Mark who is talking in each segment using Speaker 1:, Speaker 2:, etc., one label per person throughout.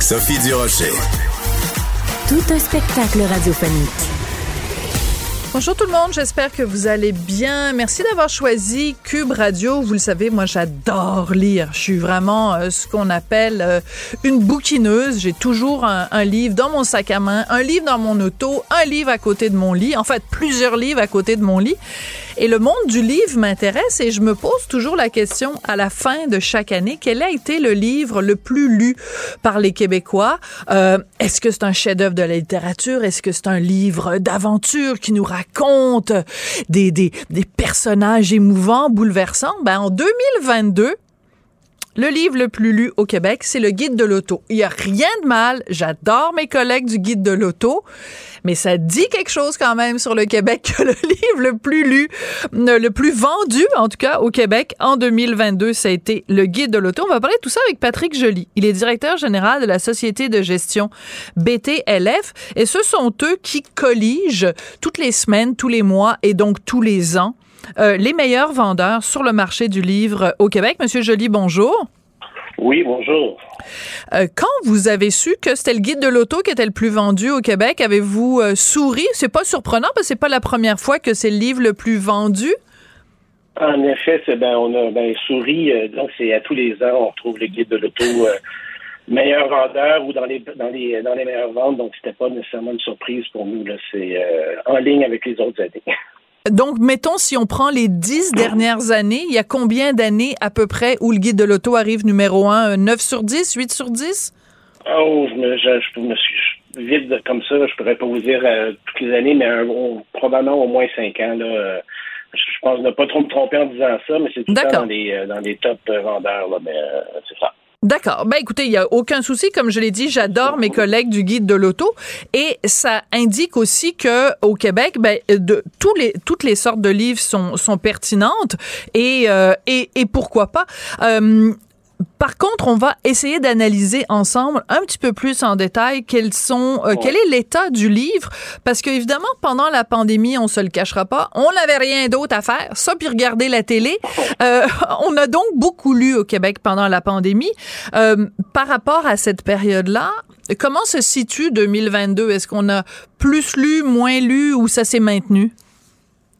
Speaker 1: Sophie Durocher.
Speaker 2: Tout un spectacle radiophonique.
Speaker 3: Bonjour tout le monde, j'espère que vous allez bien. Merci d'avoir choisi Cube Radio. Vous le savez, moi j'adore lire. Je suis vraiment euh, ce qu'on appelle euh, une bouquineuse. J'ai toujours un, un, livre dans mon sac à main, un livre dans mon auto, un livre à côté de mon lit. En fait, plusieurs livres à côté de mon lit. Et le monde du livre m'intéresse et je me pose toujours la question à la fin de chaque année, quel a été le livre le plus lu par les Québécois? Euh, Est-ce que c'est un chef-d'œuvre de la littérature? Est-ce que c'est un livre d'aventure qui nous raconte des, des, des personnages émouvants, bouleversants? Ben, en 2022, le livre le plus lu au Québec, c'est le Guide de l'auto. Il y a rien de mal. J'adore mes collègues du Guide de l'auto, mais ça dit quelque chose quand même sur le Québec que le livre le plus lu, le plus vendu en tout cas au Québec en 2022, ça a été le Guide de l'auto. On va parler de tout ça avec Patrick Joly. Il est directeur général de la société de gestion BTLF et ce sont eux qui colligent toutes les semaines, tous les mois et donc tous les ans euh, les meilleurs vendeurs sur le marché du livre au Québec. Monsieur Joly, bonjour.
Speaker 4: Oui, bonjour.
Speaker 3: Euh, quand vous avez su que c'était le guide de l'auto qui était le plus vendu au Québec, avez-vous euh, souri? C'est pas surprenant parce que c'est pas la première fois que c'est le livre le plus vendu.
Speaker 4: En effet, ben, on a ben, souri. donc, c'est à tous les ans, on trouve le guide de l'auto meilleur vendeur ou dans les, dans les, dans les meilleures ventes. Donc, c'était pas nécessairement une surprise pour nous. C'est en ligne avec les autres années.
Speaker 3: Donc, mettons, si on prend les dix dernières années, il y a combien d'années à peu près où le guide de l'auto arrive numéro un? 9 sur 10, 8 sur 10?
Speaker 4: Oh, je me, je, je me suis vide comme ça, je pourrais pas vous dire euh, toutes les années, mais un, probablement au moins 5 ans. Là, je, pense ne pas trop me tromper en disant ça, mais c'est tout ça dans les, euh, dans les top vendeurs. Là, mais, euh, c'est ça.
Speaker 3: D'accord. Ben écoutez, il y a aucun souci. Comme je l'ai dit, j'adore mes collègues du guide de l'auto et ça indique aussi que au Québec, ben de tous les toutes les sortes de livres sont sont pertinentes et euh, et, et pourquoi pas? Euh, par contre, on va essayer d'analyser ensemble un petit peu plus en détail quels sont, euh, quel est l'état du livre, parce que évidemment pendant la pandémie, on se le cachera pas, on n'avait rien d'autre à faire, ça puis regarder la télé. Euh, on a donc beaucoup lu au Québec pendant la pandémie. Euh, par rapport à cette période-là, comment se situe 2022 Est-ce qu'on a plus lu, moins lu, ou ça s'est maintenu?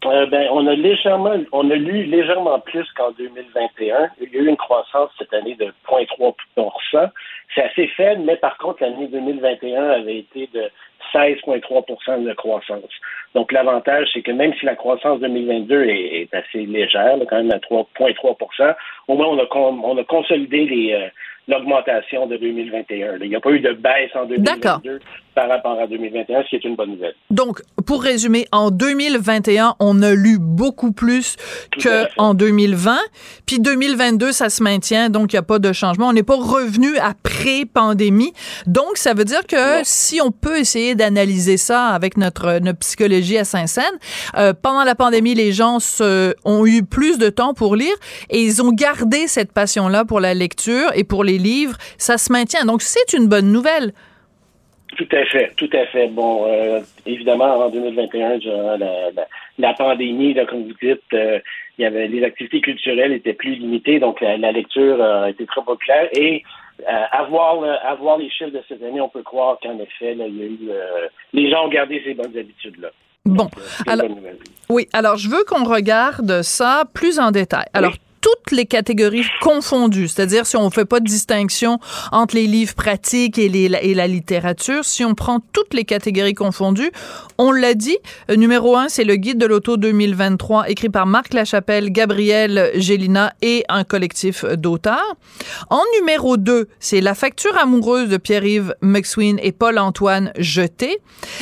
Speaker 4: Euh, ben, on a légèrement, on a lu légèrement plus qu'en 2021. Il y a eu une croissance cette année de 0,3% C'est assez faible, mais par contre, l'année 2021 avait été de 16,3% de croissance. Donc, l'avantage, c'est que même si la croissance 2022 est, est assez légère, quand même à 3,3% au moins, on a, on a consolidé euh, l'augmentation de 2021. Il n'y a pas eu de baisse en 2022 par rapport à 2021, ce qui est une bonne nouvelle.
Speaker 3: Donc, pour résumer, en 2021, on a lu beaucoup plus qu'en 2020. Puis 2022, ça se maintient, donc il n'y a pas de changement. On n'est pas revenu à pré-pandémie. Donc, ça veut dire que si on peut essayer d'analyser ça avec notre, notre psychologie à Saint-Saëns, euh, pendant la pandémie, les gens se, ont eu plus de temps pour lire et ils ont gardé cette passion-là pour la lecture et pour les livres. Ça se maintient. Donc, c'est une bonne nouvelle.
Speaker 4: Tout à fait, tout à fait. Bon, euh, évidemment, en 2021, la, pandémie, comme vous dites, euh, il y avait les activités culturelles étaient plus limitées, donc la, lecture a été très populaire. Et avoir, euh, avoir les chiffres de cette année, on peut croire qu'en effet, il y a eu, les gens ont gardé ces bonnes habitudes-là.
Speaker 3: Bon, alors, oui, alors je veux qu'on regarde ça plus en détail. Alors, toutes les catégories confondues, c'est-à-dire si on fait pas de distinction entre les livres pratiques et, les, et la littérature, si on prend toutes les catégories confondues, on l'a dit, euh, numéro un, c'est le guide de l'auto 2023 écrit par Marc Lachapelle, Gabriel Gélina et un collectif d'auteurs. En numéro 2, c'est La facture amoureuse de Pierre-Yves McSween et Paul-Antoine Jeté.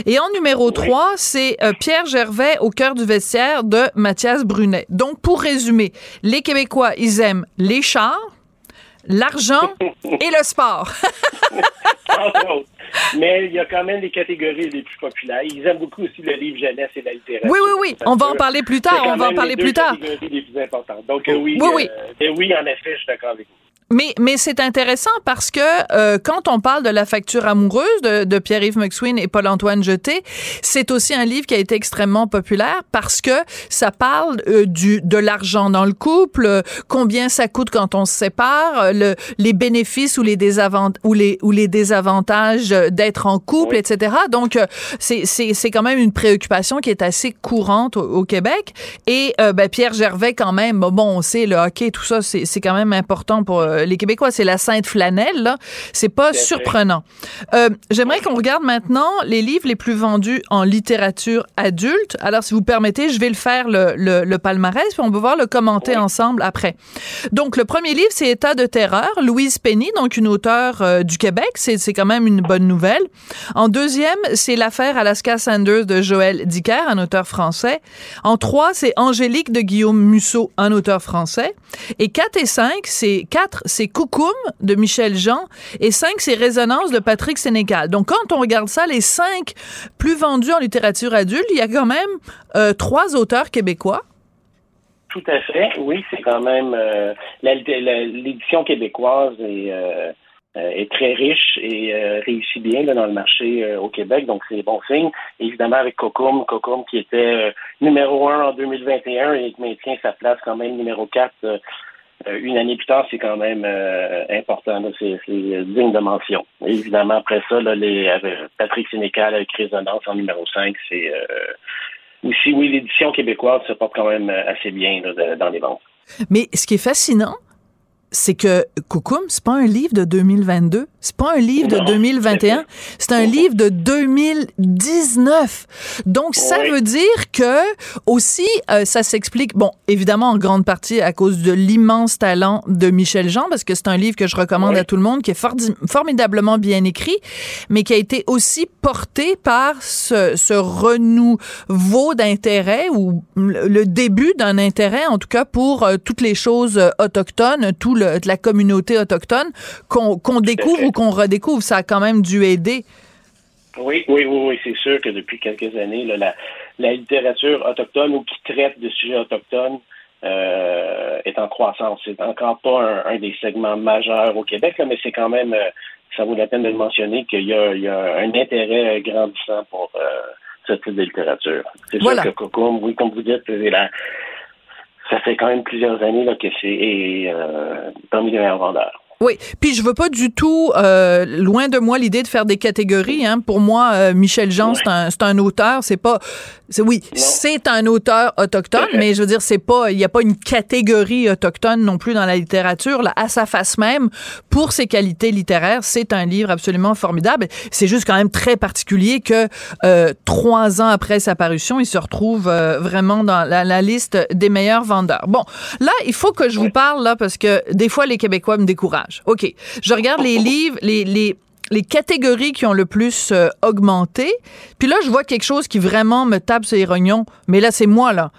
Speaker 3: Et en numéro 3, c'est euh, Pierre Gervais au cœur du vestiaire de Mathias Brunet. Donc, pour résumer, les Québécois quoi? Ils aiment les chars, l'argent et le sport.
Speaker 4: Mais il y a quand même des catégories les plus populaires. Ils aiment beaucoup aussi le livre jeunesse et la littérature.
Speaker 3: Oui, oui, oui. On va en parler plus tard. On va en parler plus tard.
Speaker 4: les plus importantes. Donc, euh, oui, oui, oui. Euh, oui, en effet, je suis d'accord avec vous.
Speaker 3: Mais, mais c'est intéressant parce que euh, quand on parle de la facture amoureuse de, de Pierre-Yves McSween et Paul-Antoine Jeté, c'est aussi un livre qui a été extrêmement populaire parce que ça parle euh, du de l'argent dans le couple, euh, combien ça coûte quand on se sépare, le, les bénéfices ou les désavantages ou les ou les désavantages d'être en couple, etc. Donc c'est c'est c'est quand même une préoccupation qui est assez courante au, Québec. Et ben, Pierre Gervais quand même, bon, on sait le hockey, tout ça, c'est c'est quand même important pour euh, les Québécois, c'est la Sainte Flanelle, là. C'est pas surprenant. Euh, J'aimerais qu'on regarde maintenant les livres les plus vendus en littérature adulte. Alors, si vous permettez, je vais le faire le, le, palmarès, puis on va voir le commenter ensemble après. Donc, le premier livre, c'est État de terreur, Louise Penny, donc une auteure euh, du Québec. C'est quand même une bonne nouvelle. En deuxième, c'est l'affaire Alaska Sanders de Joël Dicker, un auteur français. En trois, c'est Angélique de Guillaume Musso, un auteur français. Et quatre et cinq, c'est quatre c'est Coucoum de Michel Jean et 5, c'est Résonance de Patrick Sénécal. Donc, quand on regarde ça, les cinq plus vendus en littérature adulte, il y a quand même euh, trois auteurs québécois.
Speaker 4: Tout à fait, oui, c'est quand même euh, l'édition québécoise est, euh, est, très riche et réussit bien dans le marché au Québec, donc c'est bon signe. Évidemment avec Cocum, Cocum qui était numéro un en 2021 et qui maintient sa place quand même numéro 4 euh, une année plus tard, c'est quand même euh, important. C'est digne de mention. évidemment, après ça, là, les, Patrick Sénécal avec Résonance en numéro 5, c'est euh, aussi, oui, l'édition québécoise se porte quand même assez bien dans les ventes.
Speaker 3: Mais ce qui est fascinant, c'est que Coucoum, c'est pas un livre de 2022, c'est pas un livre de 2021, c'est un livre de 2019. Donc ça veut dire que aussi euh, ça s'explique bon, évidemment en grande partie à cause de l'immense talent de Michel Jean parce que c'est un livre que je recommande à tout le monde qui est formidablement bien écrit, mais qui a été aussi porté par ce, ce renouveau d'intérêt ou le début d'un intérêt en tout cas pour euh, toutes les choses euh, autochtones, tout de la communauté autochtone qu'on découvre ou qu'on redécouvre. Ça a quand même dû aider.
Speaker 4: Oui, oui, oui, oui. c'est sûr que depuis quelques années, la, littérature autochtone ou qui traite de sujets autochtones euh, est en croissance. C'est encore pas un, des segments majeurs au Québec, mais c'est quand même, euh, ça vaut la peine de le mentionner qu'il y, a, un intérêt grandissant pour euh, ce type de littérature. C'est sûr que Cocum, oui, comme vous dites, c'est la, ça fait quand même plusieurs années là, que c'est euh, parmi les meilleurs vendeurs.
Speaker 3: Oui, puis je veux pas du tout, euh, loin de moi l'idée de faire des catégories. Hein. Pour moi, euh, Michel Jean, c'est un, un auteur, c'est pas oui, c'est un auteur autochtone, mais je veux dire, c'est pas, il n'y a pas une catégorie autochtone non plus dans la littérature. Là, à sa face même, pour ses qualités littéraires, c'est un livre absolument formidable. C'est juste quand même très particulier que euh, trois ans après sa parution, il se retrouve euh, vraiment dans la, la, liste des meilleurs vendeurs. Bon, là, il faut que je vous parle là parce que des fois les Québécois me découragent. Ok, je regarde les livres, les, les les catégories qui ont le plus euh, augmenté. Puis là, je vois quelque chose qui vraiment me tape sur les rognons. Mais là, c'est moi, là.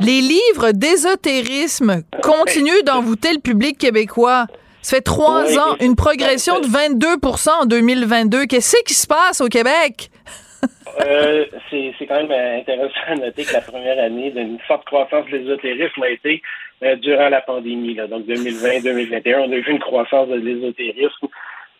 Speaker 3: Les livres d'ésotérisme continuent d'envoûter le public québécois. Ça fait trois ans, une progression de 22 en 2022. Qu'est-ce qui se passe au Québec?
Speaker 4: euh, c'est quand même intéressant de noter que la première année d'une forte croissance de l'ésotérisme a été euh, durant la pandémie. Là. Donc 2020-2021, on a vu une croissance de l'ésotérisme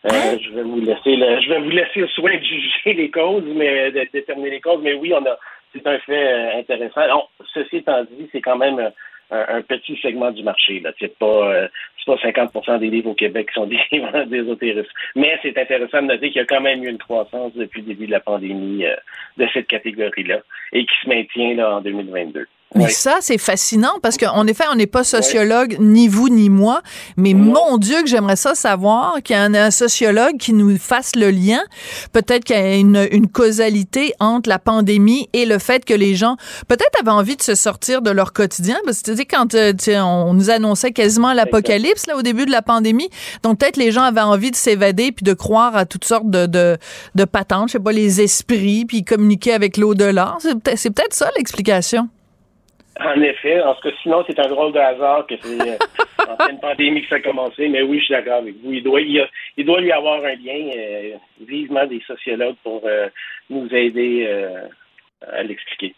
Speaker 4: euh, hein? je vais vous laisser le, je vais vous laisser le soin de juger les causes, mais de déterminer les causes. Mais oui, on a c'est un fait euh, intéressant. ceci étant dit, c'est quand même euh, un, petit segment du marché. Là. C'est pas c'est pas 50 des livres au Québec qui sont des livres d'ésotérisme. Mais c'est intéressant de noter qu'il y a quand même eu une croissance depuis le début de la pandémie de cette catégorie-là et qui se maintient là en 2022.
Speaker 3: Mais ça, c'est fascinant parce qu'en effet, on n'est pas sociologue, ni vous ni moi, mais mon Dieu que j'aimerais ça savoir qu'il y a un, sociologue qui nous fasse le lien. Peut-être qu'il y a une, une, causalité entre la pandémie et le fait que les gens, peut-être, avaient envie de se sortir de leur quotidien. Parce que, tu sais, quand euh, on nous annonçait quasiment l'apocalypse là au début de la pandémie, donc peut-être les gens avaient envie de s'évader puis de croire à toutes sortes de, de, de patentes, je sais pas, les esprits, puis communiquer avec l'au-delà. C'est peut-être ça l'explication.
Speaker 4: En effet. Tout cas, sinon, c'est un drôle de hasard que c'est euh, en pleine pandémie que ça a commencé. Mais oui, je suis d'accord avec vous. Il doit, il, doit lui avoir un lien, euh, vivement des sociologues pour euh, nous aider à l'expliquer.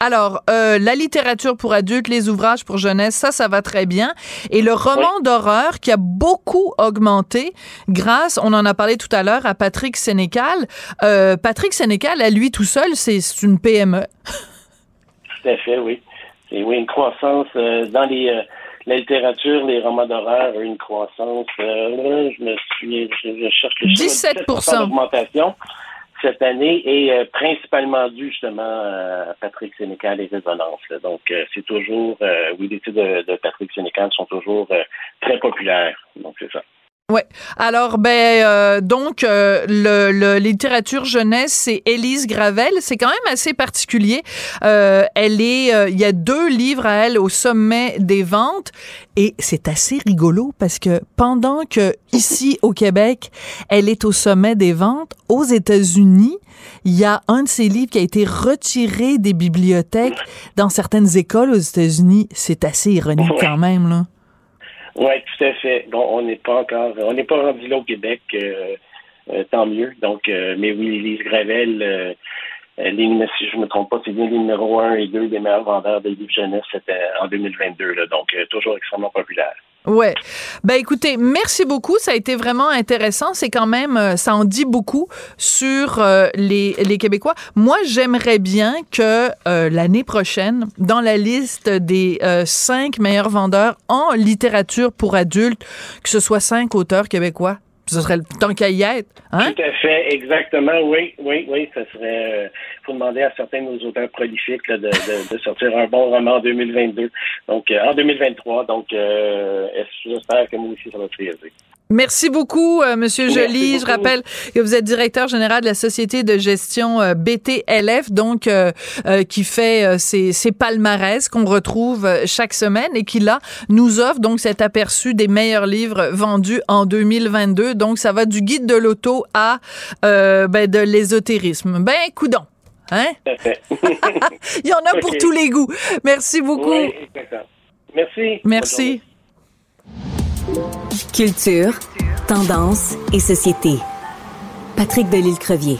Speaker 3: Alors, euh, la littérature pour adultes, les ouvrages pour jeunesse, ça, ça va très bien. Et le roman d'horreur qui a beaucoup augmenté grâce, on en a parlé tout à l'heure, à Patrick Sénécal. Euh, Patrick Sénécal, à lui tout seul, c'est une PME.
Speaker 4: Tout à fait, oui. C'est oui, une croissance euh, dans les la littérature, les romans d'horreur, une croissance. je me suis, je, cherche le
Speaker 3: 17 d'augmentation
Speaker 4: cette année est euh, principalement dû justement à Patrick Sénécal et Résonance. Donc, euh, c'est toujours, euh, oui, les titres de, Patrick Sénécal sont toujours très populaires. Donc, c'est ça.
Speaker 3: Ouais. Alors, ben, donc, le, littérature jeunesse, c'est Élise Gravel. C'est quand même assez particulier. elle est, il y a deux livres à elle au sommet des ventes et c'est assez rigolo parce que pendant que ici au Québec, elle est au sommet des ventes, aux États-Unis, il y a un de ses livres qui a été retiré des bibliothèques dans certaines écoles aux États-Unis. C'est assez ironique quand même, là.
Speaker 4: Oui, tout à fait. Bon, on n'est pas encore, on n'est pas rendu là au Québec, euh, euh, tant mieux. Donc, euh, mais oui, Lise Gravel, les, si je ne me trompe pas, c'est bien les numéros 1 et 2 des meilleurs vendeurs de livres jeunesse en 2022. Là, donc, euh, toujours extrêmement populaire.
Speaker 3: Ouais. Ben écoutez, merci beaucoup. Ça a été vraiment intéressant. C'est quand même, euh, ça en dit beaucoup sur euh, les, les Québécois. Moi, j'aimerais bien que l'année prochaine, dans la liste des cinq meilleurs vendeurs en littérature pour adultes, que ce soit cinq auteurs québécois ce serait le temps qu'à y être. Hein?
Speaker 4: Tout à fait, exactement, oui, oui, oui. Ça serait. Euh, faut demander à certains de nos auteurs prolifiques de, de, sortir un bon roman en 2022. Donc, euh, en 2023. Donc, euh, j'espère que moi aussi, ça va se réaliser?
Speaker 3: Merci beaucoup, euh, Monsieur Joly. Je rappelle que vous êtes directeur général de la société de gestion euh, BTLF, donc euh, qui fait ces, ces, palmarès qu'on retrouve chaque semaine et qui là nous offre donc cet aperçu des meilleurs livres vendus en 2022. Donc ça va du guide de l'auto à ben, de l'ésotérisme. Ben, coudon. Hein? Il y en a pour tous les goûts. Merci beaucoup.
Speaker 4: Merci.
Speaker 3: Merci.
Speaker 2: Culture, tendance et société. Patrick Delisle-Crevier.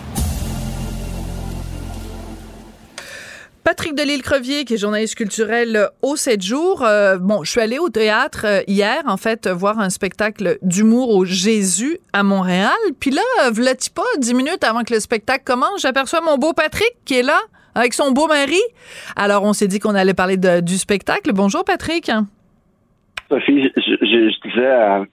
Speaker 3: Patrick Delisle-Crevier, qui est journaliste culturel au 7 jours. Euh, bon, je suis allée au théâtre euh, hier, en fait, voir un spectacle d'humour au Jésus à Montréal. Puis là, voilà pas, dix minutes avant que le spectacle commence, j'aperçois mon beau Patrick qui est là avec son beau mari. Alors, on s'est dit qu'on allait parler du spectacle. Bonjour, Patrick.
Speaker 5: Sophie, je, disais à,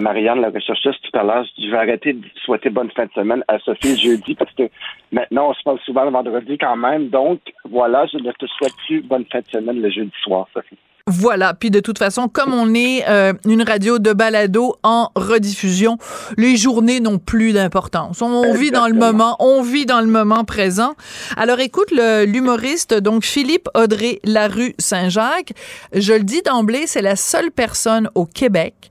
Speaker 5: Marianne, la rechercheuse tout à l'heure, je vais arrêter de souhaiter bonne fin de semaine à Sophie jeudi parce que maintenant on se parle souvent le vendredi quand même. Donc voilà, je ne te souhaite plus bonne fin de semaine le jeudi soir, Sophie.
Speaker 3: Voilà. Puis de toute façon, comme on est euh, une radio de balado en rediffusion, les journées n'ont plus d'importance. On, vit dans le moment, on vit dans le moment présent. Alors écoute, l'humoriste donc Philippe Audrey Larue Saint-Jacques, je le dis d'emblée, c'est la seule personne au Québec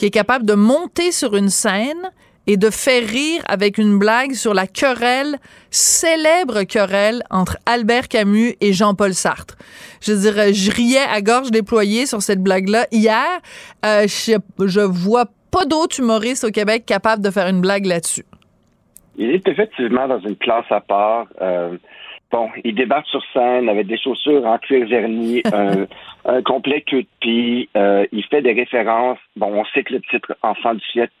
Speaker 3: qui est capable de monter sur une scène et de faire rire avec une blague sur la querelle, célèbre querelle entre Albert Camus et Jean-Paul Sartre. Je dirais, je riais à gorge déployée sur cette blague-là. Hier, euh, je, je vois pas d'autres humoristes au Québec capables de faire une blague là-dessus.
Speaker 5: Il est effectivement dans une classe à part. Euh, bon, il débarque sur scène avec des chaussures en cuir verni, un, complet queue de pie. Euh, il fait des références. Bon, on sait que le titre Enfant du siècle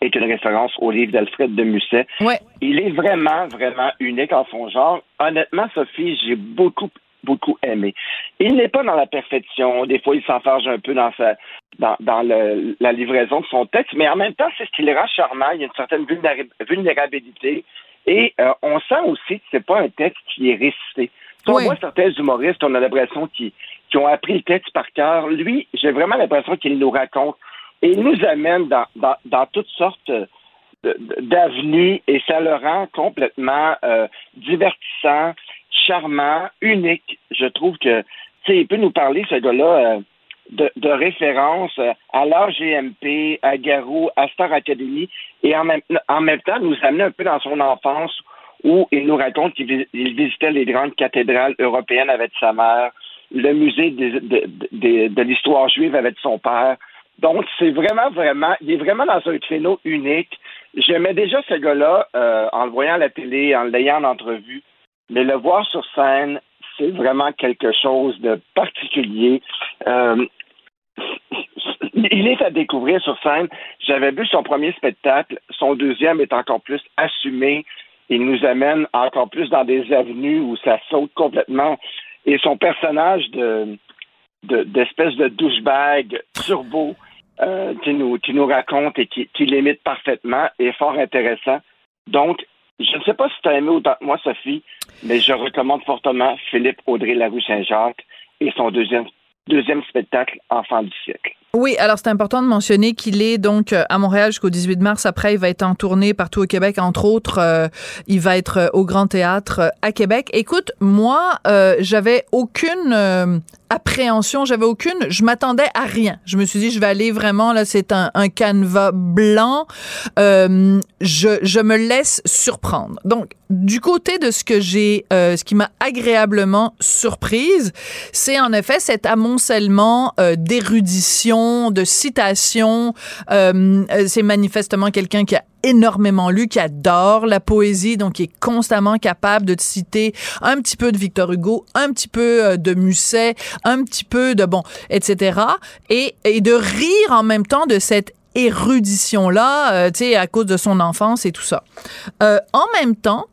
Speaker 5: est une référence au livre d'Alfred de Musset.
Speaker 3: Ouais.
Speaker 5: Il est vraiment, vraiment unique en son genre. Honnêtement, Sophie, j'ai beaucoup, beaucoup aimé. Il n'est pas dans la perfection. Des fois, il s'enfarge un peu dans sa, dans, dans le, la livraison de son texte, mais en même temps, c'est ce qui le rend charmant. Il y a une certaine vulnérabilité. Et euh, on sent aussi que c'est pas un texte qui est récité. on voit certains humoristes, on a l'impression qu'ils ont appris le texte par cœur. Lui, j'ai vraiment l'impression qu'il nous raconte et il nous amène dans, dans, dans toutes sortes d'avenues et ça le rend complètement euh, divertissant, charmant, unique. Je trouve que, tu sais, il peut nous parler, ce gars-là, euh, de, référence à l'AGMP, à Garou, à Star Academy, et en même, en même temps nous amener un peu dans son enfance où il nous raconte qu'il visitait les grandes cathédrales européennes avec sa mère, le musée de, l'histoire juive avec son père. Donc, c'est vraiment, vraiment, il est vraiment dans un créneau unique. J'aimais déjà ce gars-là euh, en le voyant à la télé, en l'ayant en entrevue, mais le voir sur scène, c'est vraiment quelque chose de particulier. Euh, il est à découvrir sur scène. J'avais vu son premier spectacle. Son deuxième est encore plus assumé. Il nous amène encore plus dans des avenues où ça saute complètement. Et son personnage de d'espèce de, douchebag turbo euh, qui, nous, qui nous raconte et qui, qui l'imite parfaitement est fort intéressant. Donc, je ne sais pas si tu as aimé autant que moi, Sophie, mais je recommande fortement Philippe Audrey Larue Saint-Jacques et son deuxième, deuxième spectacle, Enfant du siècle.
Speaker 3: Oui, alors c'est important de mentionner qu'il est donc euh, à Montréal jusqu'au 18 mars. Après, il va être en tournée partout au Québec, entre autres. Euh, il va être euh, au Grand Théâtre à Québec. Écoute, moi, j'avais aucune appréhension, j'avais aucune, je m'attendais à rien. Je me suis dit, je vais aller vraiment là, c'est un, un canevas blanc. je, je me laisse surprendre. Donc, du côté de ce que j'ai, ce qui m'a agréablement surprise, c'est en effet cet amoncellement d'érudition de citations. Euh, euh, c'est manifestement quelqu'un qui a énormément lu, qui adore la poésie, donc qui est constamment capable de citer un petit peu de Victor Hugo, un petit peu euh, de Musset, un petit peu de bon, etc. Et, et de rire en même temps de cette érudition là, tu sais, à cause de son enfance et tout ça. en même temps,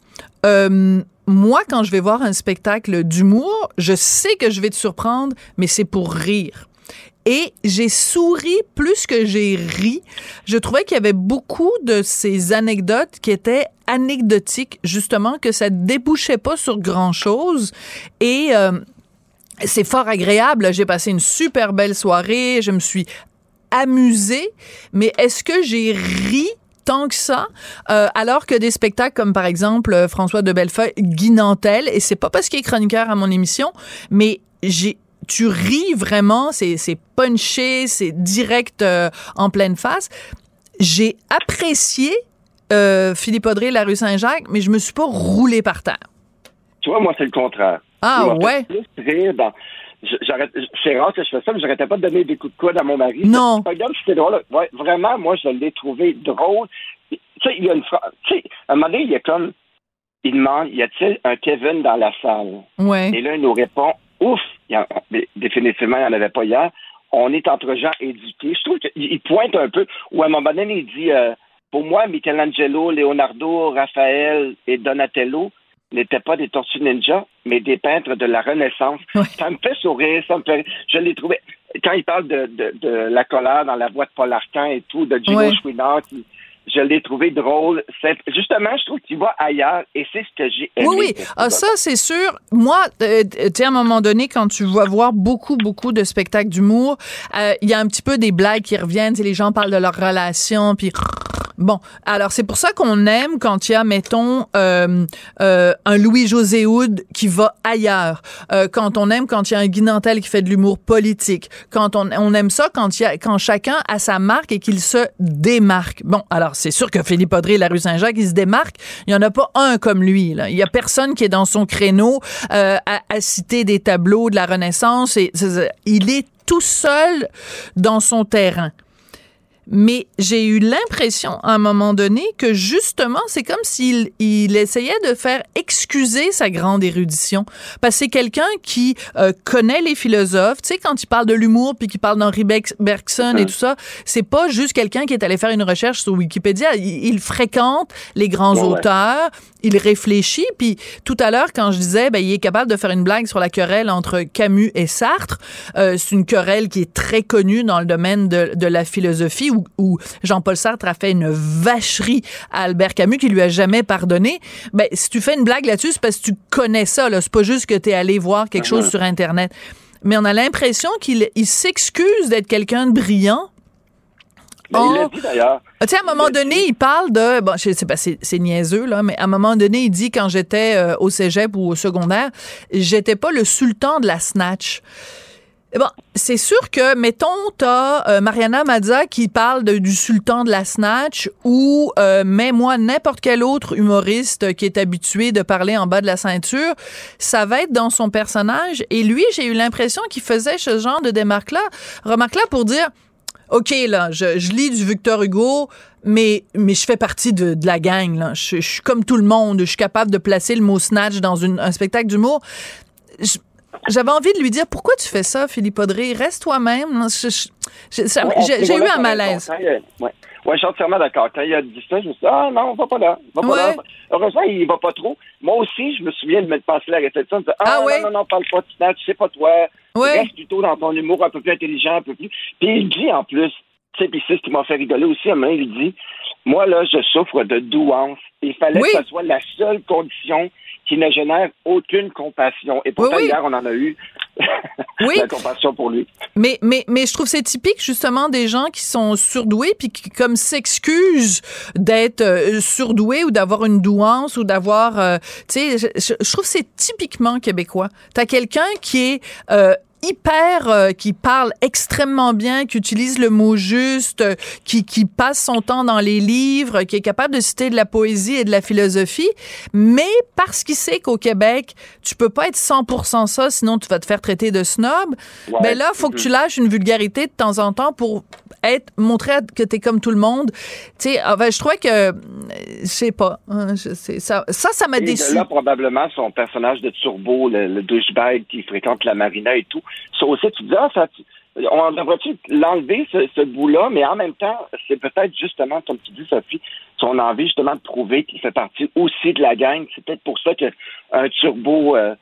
Speaker 3: moi, quand je vais voir un spectacle d'humour, je sais que je vais te surprendre, mais c'est pour rire et j'ai souri plus que j'ai ri. Je trouvais qu'il y avait beaucoup de ces anecdotes qui étaient anecdotiques, justement, que ça débouchait pas sur grand-chose. Et euh, c'est fort agréable. J'ai passé une super belle soirée. Je me suis amusée. Mais est-ce que j'ai ri tant que ça, euh, alors que des spectacles comme par exemple euh, François de Bellefeuille, Guy Nantel, et c'est pas parce qu'il est chroniqueur à mon émission, mais j'ai tu ris vraiment, c'est punché, c'est direct euh, en pleine face. J'ai apprécié euh, Philippe Audrey, la rue Saint-Jacques, mais je me suis pas roulé par terre.
Speaker 5: Tu vois, moi, c'est le contraire.
Speaker 3: Ah, ouais?
Speaker 5: C'est rare que je fais ça, mais j'arrêtais pas de donner des coups de coude à mon mari.
Speaker 3: Non.
Speaker 5: Regarde, c'était drôle. Ouais, vraiment, moi, je l'ai trouvé drôle. Tu sais, il y a une phrase. Tu sais, à un moment donné, il y a comme. Il demande y a-t-il un Kevin dans la salle?
Speaker 3: Ouais.
Speaker 5: Et là, il nous répond ouf, définitivement, il n'y en avait pas hier. On est entre gens éduqués. Je trouve qu'il pointe un peu, ou à un moment donné, il dit euh, Pour moi, Michelangelo, Leonardo, Raphaël et Donatello n'étaient pas des tortues ninja, mais des peintres de la Renaissance. Ça me fait sourire, ça me fait. Je l'ai trouvé. Quand il parle de, de, la colère dans la voix de Paul Arcand et tout, de Gino Chouinard qui je l'ai trouvé drôle. Justement, je trouve qu'il va ailleurs et c'est ce que j'ai aimé.
Speaker 3: Oui, oui. Ah, ça, c'est sûr. Moi, euh, tu sais, à un moment donné, quand tu vas voir beaucoup, beaucoup de spectacles d'humour, euh, il y a un petit peu des blagues qui reviennent. Les gens parlent de leur relation, puis Bon, alors c'est pour ça qu'on aime quand il y a, mettons, euh, euh, un Louis-José Houd qui va ailleurs. Euh, quand on aime quand il y a un Guy Nantel qui fait de l'humour politique. Quand on, on aime ça quand y a, quand chacun a sa marque et qu'il se démarque. Bon, alors c'est sûr que Philippe Audrey la rue Saint-Jacques, il se démarque. Il y en a pas un comme lui. Là. Il y a personne qui est dans son créneau euh, à, à, citer des tableaux de la Renaissance. Et, il est tout seul dans son terrain mais j'ai eu l'impression à un moment donné que justement, c'est comme s'il il essayait de faire excuser sa grande érudition. Parce que c'est quelqu'un qui euh, connaît les philosophes. Tu sais, quand il parle de l'humour puis qu'il parle d'Henri Bergson et tout ça, c'est pas juste quelqu'un qui est allé faire une recherche sur Wikipédia. Il, fréquente les grands auteurs, il réfléchit. Puis tout à l'heure, quand je disais, ben, il est capable de faire une blague sur la querelle entre Camus et Sartre, euh, c'est une querelle qui est très connue dans le domaine de, de la philosophie où, Jean-Paul Sartre a fait une vacherie à Albert Camus qui lui a jamais pardonné. Ben, si tu fais une blague là-dessus, c'est parce que tu connais ça. Là. C'est pas juste que tu es allé voir quelque chose uh-huh. sur Internet. Mais on a l'impression qu'il s'excuse d'être quelqu'un de brillant
Speaker 5: ben, il l'a dit d'ailleurs.
Speaker 3: Tu sais, à un moment donné, il parle de. Bon, je sais pas, c'est niaiseux, là, mais à un moment donné, il dit quand j'étais euh, au cégep ou au secondaire, j'étais pas le sultan de la snatch. Bon, c'est sûr que, mettons, t'as euh, Mariana Mazza qui parle du sultan de la snatch ou euh, mets-moi n'importe quel autre humoriste qui est habitué de parler en bas de la ceinture, ça va être dans son personnage. Et lui, j'ai eu l'impression qu'il faisait ce genre de démarque-là. Remarque-là pour dire, OK, là, je, lis du Victor Hugo, mais, mais je fais partie de, la gang, là. Je, suis comme tout le monde. Je suis capable de placer le mot snatch dans un spectacle d'humour. J'avais envie de lui dire pourquoi tu fais ça, Philippe Audrey? Reste toi-même. J'ai eu un malaise.
Speaker 5: Oui, ouais, je suis entièrement d'accord. Quand il a dit ça, je me suis dit, ah non, on va pas là. Va pas là. Heureusement, il va pas trop. Moi aussi, je me souviens de me passer la réflexion. De ah, ah non, non, non, parle pas de snatch, c'est pas toi. Reste plutôt dans ton humour un peu plus intelligent, un peu plus. Puis il dit en plus, tu sais, puis c'est ce qui m'a fait rigoler aussi, à il dit, moi là, je souffre de douance. Il fallait que ce soit la seule condition qui ne génère aucune compassion. Et pourtant, hier, on en a eu oui. la compassion pour lui.
Speaker 3: Mais, mais, mais je trouve c'est typique, justement, des gens qui sont surdoués puis qui, comme, s'excusent d'être euh, surdoués ou d'avoir une douance ou d'avoir... Euh, tu sais, je, trouve c'est typiquement québécois. T'as quelqu'un qui est... Euh, hyper, euh, qui parle extrêmement bien, qui utilise le mot juste, qui, qui passe son temps dans les livres, qui est capable de citer de la poésie et de la philosophie, mais parce qu'il sait qu'au Québec, tu peux pas être 100% ça, sinon tu vas te faire traiter de snob, ben là, faut que tu lâches une vulgarité de temps en temps pour être montrer que tu es comme tout le monde. Tu sais, ah, ben, je trouvais que je sais pas, hein, je sais, ça ça ça m'a déçu.
Speaker 5: là probablement son personnage de Turbo, le, le douchebag qui fréquente la marina et tout, ça aussi, tu dis, ah, ça, on devrait-tu l'enlever, ce, bout-là, mais en même temps, c'est peut-être justement, comme tu dis, Sophie, son envie justement de prouver qu'il fait partie aussi de la gang. C'est peut-être pour ça qu'un turbo euh,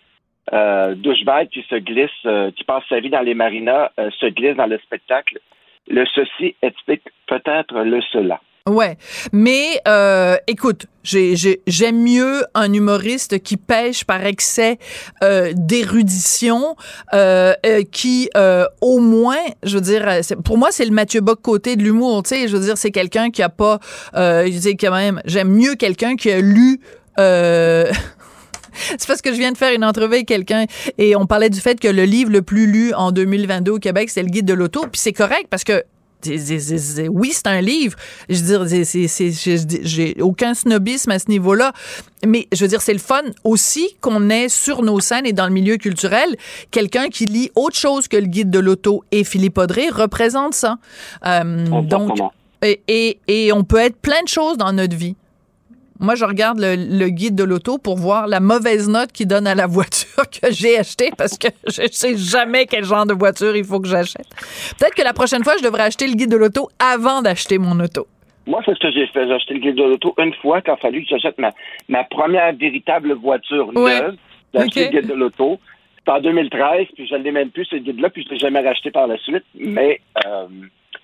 Speaker 5: euh, douchebag qui se glisse, euh, qui passe sa vie dans les marinas, euh, se glisse dans le spectacle. Le ceci explique peut-être le cela.
Speaker 3: Ouais, mais euh, écoute, j'aime mieux un humoriste qui pêche par excès euh, d'érudition, euh, euh qui euh, au moins, je veux dire, pour moi c'est le Mathieu Bock côté de l'humour, tu sais, je veux dire c'est quelqu'un qui a pas, je dis quand même, j'aime mieux quelqu'un qui a lu. C'est parce que je viens de faire une entrevue avec quelqu'un et on parlait du fait que le livre le plus lu en 2022 au Québec, c'est le guide de l'auto. Puis c'est correct parce que oui, c'est un livre. Je veux dire, j'ai aucun snobisme à ce niveau-là. Mais je veux dire, c'est le fun aussi qu'on ait sur nos scènes et dans le milieu culturel quelqu'un qui lit autre chose que le guide de l'auto. Et Philippe Audrey représente ça. Euh, donc, et, et on peut être plein de choses dans notre vie. Moi, je regarde le, guide de l'auto pour voir la mauvaise note qu'il donne à la voiture que j'ai achetée parce que je sais jamais quel genre de voiture il faut que j'achète. Peut-être que la prochaine fois, je devrais acheter le guide de l'auto avant d'acheter mon auto.
Speaker 5: Moi, c'est ce que j'ai fait. J'ai acheté le guide de l'auto une fois quand il a fallu que j'achète ma, ma première véritable voiture neuve. J'ai acheté le guide de l'auto. C'était en 2013, puis je ne l'ai même plus, ce guide-là, puis je ne l'ai jamais racheté par la suite. Mais euh,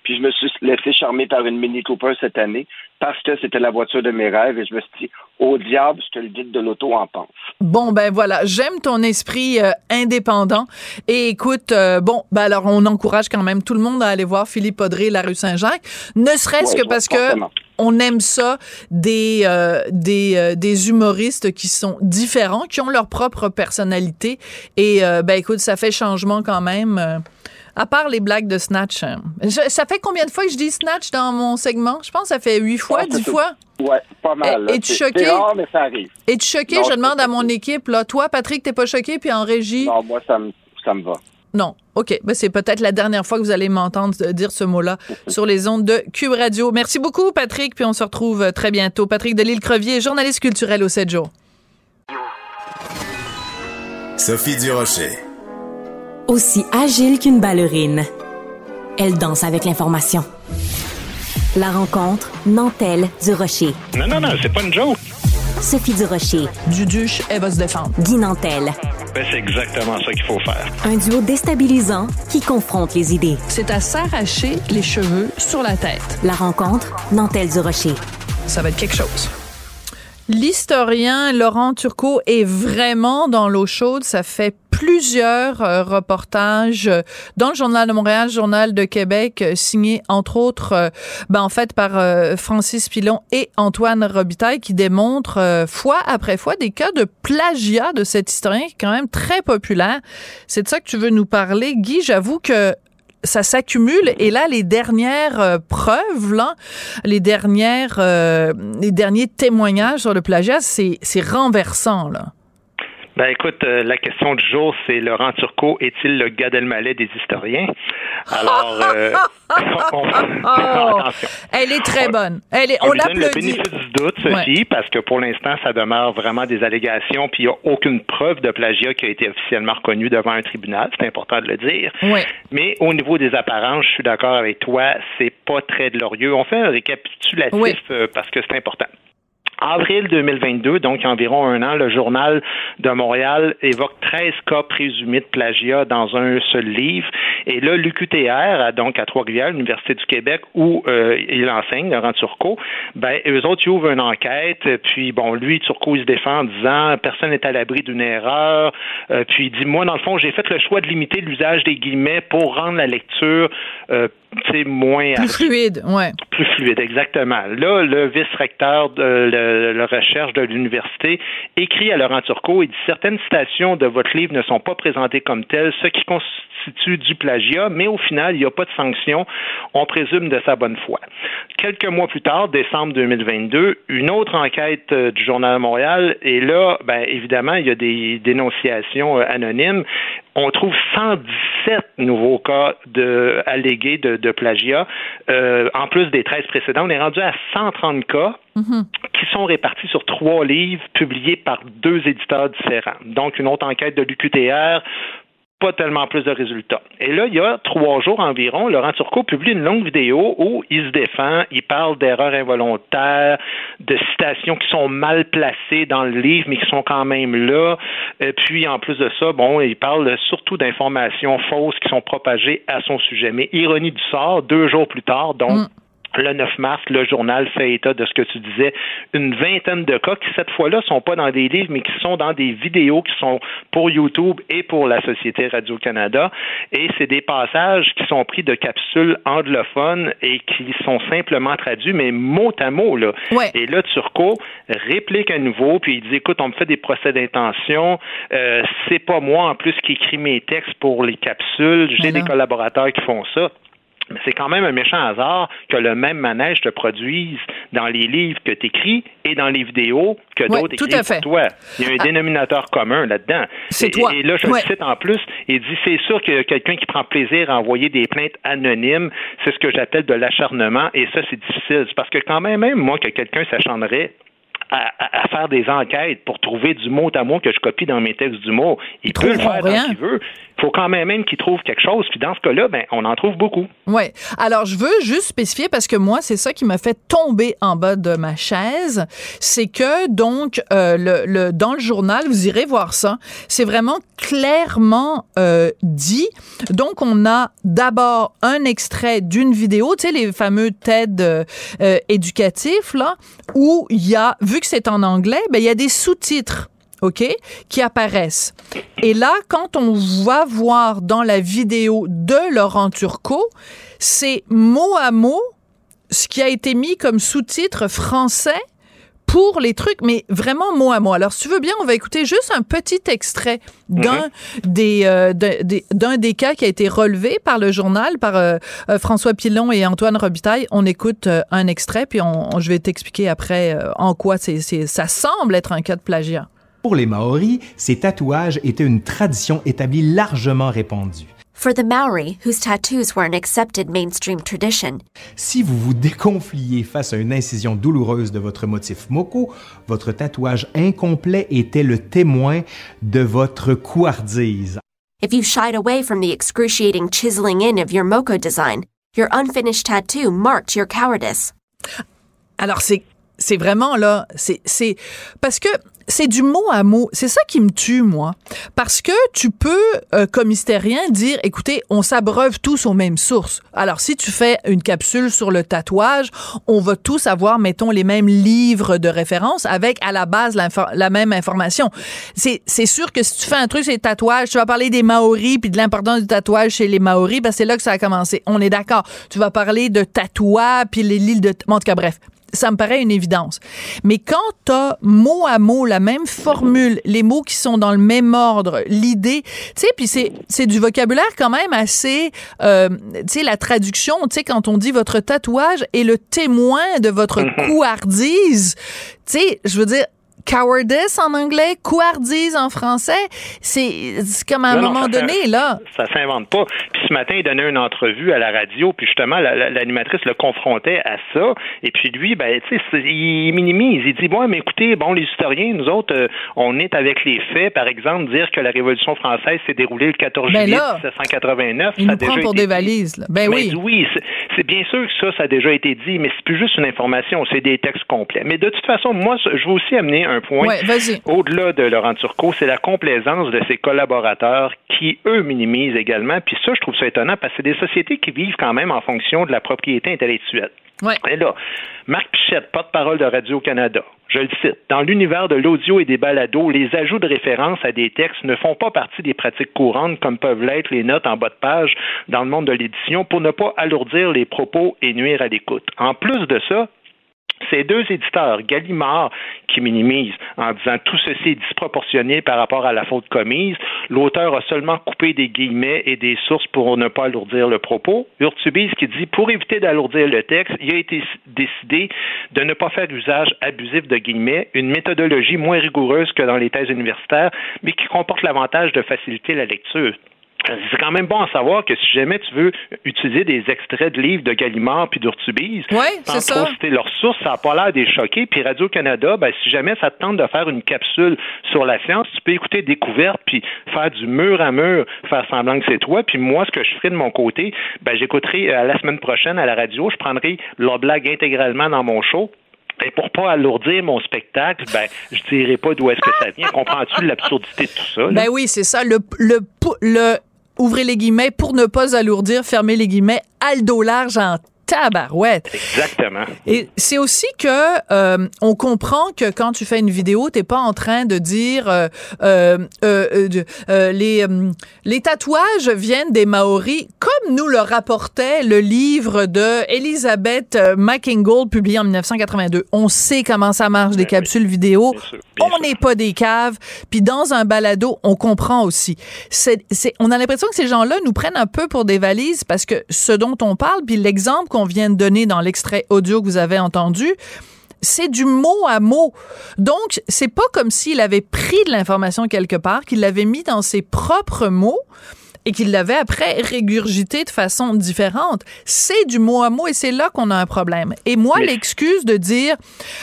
Speaker 5: puis je me suis laissé charmer par une Mini Cooper cette année parce que c'était la voiture de mes rêves et je me suis dit, au diable, ce que le guide de l'auto en pense.
Speaker 3: Bon, ben voilà, j'aime ton esprit euh, indépendant. Et écoute, euh, bon, ben alors on encourage quand même tout le monde à aller voir Philippe Audrey, la rue Saint-Jacques, ne serait-ce que parce que on aime ça des euh, des, des humoristes qui sont différents, qui ont leur propre personnalité. Et ben écoute, ça fait changement quand même. À part les blagues de Snatch. Hein. ça fait combien de fois que je dis Snatch dans mon segment? Je pense que ça fait huit fois, dix fois.
Speaker 5: Ouais, pas mal.
Speaker 3: Es-tu choqué?
Speaker 5: Rare, mais ça arrive.
Speaker 3: Es-tu choqué? je demande à mon équipe, là. Toi, Patrick, t'es pas choqué, puis en régie?
Speaker 5: Non, moi, ça me, ça me va.
Speaker 3: Non. OK. Ben, c'est peut-être la dernière fois que vous allez m'entendre dire ce mot-là sur les ondes de Cube Radio. Merci beaucoup, Patrick, puis on se retrouve euh, très bientôt. Patrick Delisle-Crevier, journaliste culturel au 7 jours.
Speaker 6: Sophie Durocher.
Speaker 2: Aussi agile qu'une ballerine. Elle danse avec l'information. La rencontre, Nantelle du Rocher.
Speaker 7: Non, non, non, c'est pas une joke.
Speaker 2: Sophie du Rocher.
Speaker 3: Duduche, elle va se défendre.
Speaker 2: Guy Nantel.
Speaker 7: Ben, c'est exactement ça qu'il faut faire.
Speaker 2: Un duo déstabilisant qui confronte les idées.
Speaker 3: C'est à s'arracher les cheveux sur la tête.
Speaker 2: La rencontre, Nantel du Rocher.
Speaker 3: Ça va être quelque chose. L'historien Laurent Turcot est vraiment dans l'eau chaude. Ça fait plusieurs euh, reportages euh, dans le Journal de Montréal, Journal de Québec, euh, signés entre autres, ben, en fait, par Francis Pilon et Antoine Robitaille, qui démontrent fois après fois des cas de plagiat de cet historien qui est quand même très populaire. C'est de ça que tu veux nous parler. Guy, j'avoue que ça s'accumule et là les dernières preuves là, les dernières les derniers témoignages sur le plagiat, c'est c'est renversant là.
Speaker 7: Ben écoute, euh, la question du jour, c'est Laurent Turcot est-il le Gad Elmaleh des historiens? Alors, euh,
Speaker 3: oh, elle est très bonne. Elle est,
Speaker 7: on, on lui donne le bénéfice du doute, Sophie, parce que pour l'instant, ça demeure vraiment des allégations, puis il n'y a aucune preuve de plagiat qui a été officiellement reconnue devant un tribunal. C'est important de le dire. Mais au niveau des apparences, je suis d'accord avec toi, c'est pas très glorieux. On fait un récapitulatif euh, parce que c'est important. Avril 2022, donc il y a environ un an, le journal de Montréal évoque 13 cas présumés de plagiat dans un seul livre. Et là, l'UQTR, donc à Trois-Rivières, l'Université du Québec, où euh, il enseigne, Laurent Turcot, ben, eux autres, ils ouvrent une enquête. Puis, bon, lui, Turcot, il se défend en disant personne n'est à l'abri d'une erreur. Euh, puis, il dit moi, dans le fond, j'ai fait le choix de limiter l'usage des guillemets pour rendre la lecture euh, moins
Speaker 3: plus fluide, ouais.
Speaker 7: Plus fluide, exactement. Là, le vice-recteur de la recherche de l'université écrit à Laurent Turcot et dit certaines citations de votre livre ne sont pas présentées comme telles, ce qui constitue du plagiat, mais au final, il n'y a pas de sanction. On présume de sa bonne foi. Quelques mois plus tard, décembre 2022, une autre enquête euh, du Journal de Montréal, et là, ben, évidemment, il y a des dénonciations euh, anonymes on trouve 117 nouveaux cas de, allégués de, plagiat. Euh, en plus des 13 précédents, on est rendu à 130 cas mm-hmm. qui sont répartis sur trois livres publiés par deux éditeurs différents. Donc, une autre enquête de l'UQTR pas tellement plus de résultats. Et là, il y a trois jours environ, Laurent Turcot publie une longue vidéo où il se défend, il parle d'erreurs involontaires, de citations qui sont mal placées dans le livre, mais qui sont quand même là. Et puis, en plus de ça, bon, il parle surtout d'informations fausses qui sont propagées à son sujet. Mais ironie du sort, deux jours plus tard, donc, mm le 9 mars, le journal fait état de ce que tu disais, une vingtaine de cas qui, cette fois-là, sont pas dans des livres, mais qui sont dans des vidéos qui sont pour YouTube et pour la Société Radio-Canada. Et c'est des passages qui sont pris de capsules anglophones et qui sont simplement traduits, mais mot à mot, là. Et là, Turco réplique à nouveau, puis il dit, écoute, on me fait des procès d'intention, euh, c'est pas moi, en plus, qui écris mes textes pour les capsules, j'ai des collaborateurs qui font ça. Mais c'est quand même un méchant hasard que le même manège te produise dans les livres que tu écris et dans les vidéos que d'autres écrivent pour toi. Il y a un ah. dénominateur commun là-dedans.
Speaker 3: C'est toi.
Speaker 7: Et là, je le cite en plus, il dit c'est sûr que quelqu'un qui prend plaisir à envoyer des plaintes anonymes, c'est ce que j'appelle de l'acharnement, et ça, c'est difficile. Parce que quand même, même moi, que quelqu'un s'acharnerait à, faire des enquêtes pour trouver du mot à mot que je copie dans mes textes d'humour. Il peut le faire quand il veut. Faut quand même même qu'il trouve quelque chose. Puis dans ce cas-là, ben, on en trouve beaucoup.
Speaker 3: Oui. Alors, je veux juste spécifier parce que moi, c'est ça qui m'a fait tomber en bas de ma chaise. C'est que, donc, euh, le, le, dans le journal, vous irez voir ça, c'est vraiment clairement euh, dit. Donc, on a d'abord un extrait d'une vidéo, tu sais, les fameux TED euh, éducatifs, là, où il y a, vu que c'est en anglais, ben, il y a des sous-titres. OK, qui apparaissent. Et là, quand on va voir dans la vidéo de Laurent Turcot, c'est mot à mot ce qui a été mis comme sous-titre français pour les trucs, mais vraiment mot à mot. Alors, si tu veux bien, on va écouter juste un petit extrait d'un mhm. des, euh, d'un des cas qui a été relevé par le journal, par euh, euh, François Pilon et Antoine Robitaille. On écoute un extrait, puis on, je vais t'expliquer après en quoi c'est, ça semble être un cas de plagiat.
Speaker 8: Pour les Maoris, ces tatouages étaient une tradition établie largement répandue.
Speaker 9: For the Maori, whose tattoos were an accepted mainstream tradition.
Speaker 8: Si vous vous déconfliez face à une incision douloureuse de votre motif moko, votre tatouage incomplet était le témoin de votre couardise.
Speaker 9: If you shied away from the excruciating chiseling in of your moko design, your unfinished tattoo marked your cowardice.
Speaker 3: Alors c'est c'est vraiment là, c'est c'est parce que c'est du mot à mot. C'est ça qui me tue, moi. Parce que tu peux, euh, comme hystérien, dire, écoutez, on s'abreuve tous aux mêmes sources. Alors, si tu fais une capsule sur le tatouage, on va tous avoir, mettons, les mêmes livres de référence avec, à la base, la même information. C'est sûr que si tu fais un truc sur les tatouages, tu vas parler des Maoris puis de l'importance du tatouage chez les Maoris, parce c'est là que ça a commencé. On est d'accord. Tu vas parler de tatouage puis l'île de... En tout cas, bref ça me paraît une évidence. Mais quand tu as mot à mot la même formule, les mots qui sont dans le même ordre, l'idée, tu sais, puis c'est, c'est du vocabulaire quand même assez, euh, tu sais, la traduction, tu sais, quand on dit votre tatouage est le témoin de votre mm-hmm. couardise, tu sais, je veux dire, cowardice en anglais, couardise en français. C'est comme à un moment donné, là.
Speaker 7: Ça s'invente pas. Puis ce matin, il donnait une entrevue à la radio, puis justement, l'animatrice le confrontait à ça. Et puis lui, ben, tu sais, il minimise. Il dit, bon, mais écoutez, bon, les historiens, nous autres, euh, on est avec les faits. Par exemple, dire que la Révolution française s'est déroulée le 14 ben juillet 1789.
Speaker 3: Il ça nous prend pour des valises. Là. Ben, ben oui.
Speaker 7: oui, c'est bien sûr que ça, ça a déjà été dit, mais c'est plus juste une information, c'est des textes complets. Mais de toute façon, moi, je veux aussi amener un point au-delà de Laurent Turcot, c'est la complaisance de ses collaborateurs qui, eux, minimisent également. Puis ça, je trouve ça étonnant parce que c'est des sociétés qui vivent quand même en fonction de la propriété intellectuelle. Et là, Marc Pichette, porte-parole de Radio-Canada, je le cite, dans l'univers de l'audio et des balados, les ajouts de référence à des textes ne font pas partie des pratiques courantes comme peuvent l'être les notes en bas de page dans le monde de l'édition pour ne pas alourdir les propos et nuire à l'écoute. En plus de ça, ces deux éditeurs, Gallimard, qui minimisent en disant tout ceci est disproportionné par rapport à la faute commise, l'auteur a seulement coupé des guillemets et des sources pour ne pas alourdir le propos. Urtubise qui dit pour éviter d'alourdir le texte, il a été décidé de ne pas faire usage abusif de guillemets, une méthodologie moins rigoureuse que dans les thèses universitaires, mais qui comporte l'avantage de faciliter la lecture c'est quand même bon à savoir que si jamais tu veux utiliser des extraits de livres de Gallimard puis d'Urtubise,
Speaker 3: sans trop
Speaker 7: citer leurs sources, ça n'a pas l'air des choquer. Puis Radio-Canada, ben, si jamais ça te tente de faire une capsule sur la science, tu peux écouter Découverte puis faire du mur à mur, faire semblant que c'est toi. Puis moi, ce que je ferai de mon côté, ben, j'écouterai euh, la semaine prochaine à la radio, je prendrai leur blague intégralement dans mon show. Et pour pas alourdir mon spectacle, ben, je dirai pas d'où est-ce que ça vient. Comprends-tu l'absurdité de tout ça?
Speaker 3: Ben oui, c'est ça. Le, le, le, ouvrez les guillemets, pour ne pas alourdir, fermez les guillemets, Aldo large en tabarouette.
Speaker 7: Exactement.
Speaker 3: Et c'est aussi que euh, on comprend que quand tu fais une vidéo, t'es pas en train de dire euh, euh, euh, euh les les tatouages viennent des Maoris, comme nous le rapportait le livre de Elizabeth McIngold publié en 1982. On sait comment ça marche des ben capsules vidéo. on n'est pas des caves. Puis dans un balado, on comprend aussi. C'est, c'est, on a l'impression que ces gens-là nous prennent un peu pour des valises parce que ce dont on parle, puis l'exemple qu'on vient de donner dans l'extrait audio que vous avez entendu, c'est du mot à mot. Donc, c'est pas comme s'il avait pris de l'information quelque part, qu'il l'avait mis dans ses propres mots et qu'il l'avait après régurgité de façon différente. C'est du mot à mot et c'est là qu'on a un problème. Et moi, l'excuse de dire,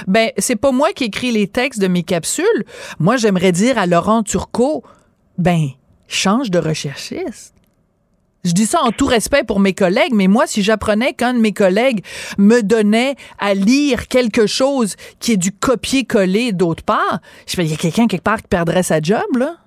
Speaker 3: ben, c'est pas moi qui écris les textes de mes capsules. Moi, j'aimerais dire à Laurent Turcot, ben, change de recherchiste. Je dis ça en tout respect pour mes collègues, mais moi, si j'apprenais qu'un de mes collègues me donnait à lire quelque chose qui est du copier-coller d'autre part, je fais, il y a quelqu'un quelque part qui perdrait sa job, là.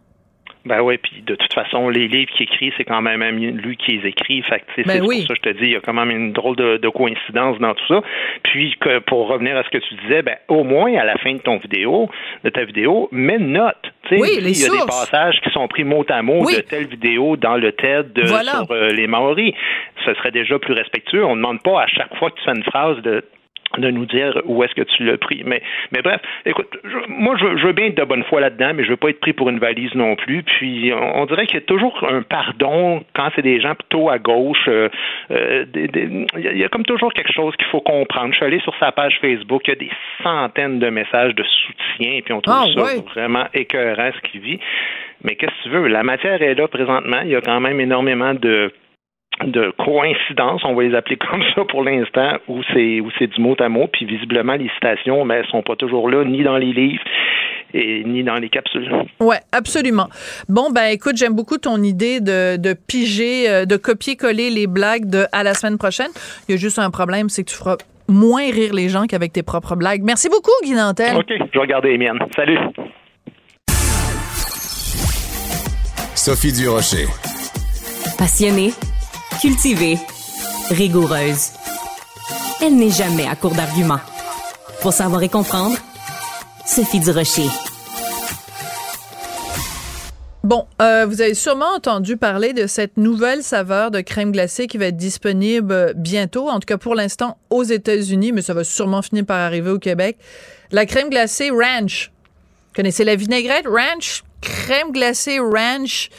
Speaker 7: Ben oui, puis de toute façon, les livres qu'il écrit, c'est quand même lui qui les écrit. Fait que, ben c'est pour ça que je te dis, il y a quand même une drôle de, coïncidence dans tout ça. Puis que pour revenir à ce que tu disais, ben au moins à la fin de ton vidéo, de ta vidéo, mets une note.
Speaker 3: Oui,
Speaker 7: il y a des passages qui sont pris mot à mot de telle vidéo dans le TED sur euh, les Maoris. Ce serait déjà plus respectueux. On ne demande pas à chaque fois que tu fais une phrase de de nous dire où est-ce que tu l'as pris. Mais, mais bref, écoute, moi, je, je, veux bien être de bonne foi là-dedans, mais je veux pas être pris pour une valise non plus. Puis, on, dirait qu'il y a toujours un pardon quand c'est des gens plutôt à gauche. Euh, euh, il y a comme toujours quelque chose qu'il faut comprendre. Je suis allé sur sa page Facebook, il y a des centaines de messages de soutien, puis on trouve ah, ça vraiment écœurant ce qu'il vit. Mais qu'est-ce que tu veux? La matière est là présentement. Il y a quand même énormément de de coïncidences, on va les appeler comme ça pour l'instant, où c'est où c'est du mot à mot, puis visiblement les citations, mais elles sont pas toujours là, ni dans les livres, et ni dans les capsules.
Speaker 3: Oui, absolument. Bon, ben écoute, j'aime beaucoup ton idée de, de piger, euh, de copier-coller les blagues de à la semaine prochaine. Il y a juste un problème, c'est que tu feras moins rire les gens qu'avec tes propres blagues. Merci beaucoup, Guy Nantel.
Speaker 7: OK, je vais regarder les miennes. Salut.
Speaker 6: Sophie Durocher.
Speaker 2: Passionnée cultivée, rigoureuse. Elle n'est jamais à court d'arguments. Pour savoir et comprendre, Sophie Durocher.
Speaker 3: Bon, euh, vous avez sûrement entendu parler de cette nouvelle saveur de crème glacée qui va être disponible bientôt, en tout cas pour l'instant aux États-Unis, mais ça va sûrement finir par arriver au Québec. La crème glacée ranch. Connaissez la vinaigrette? Ranch? Crème glacée ranch.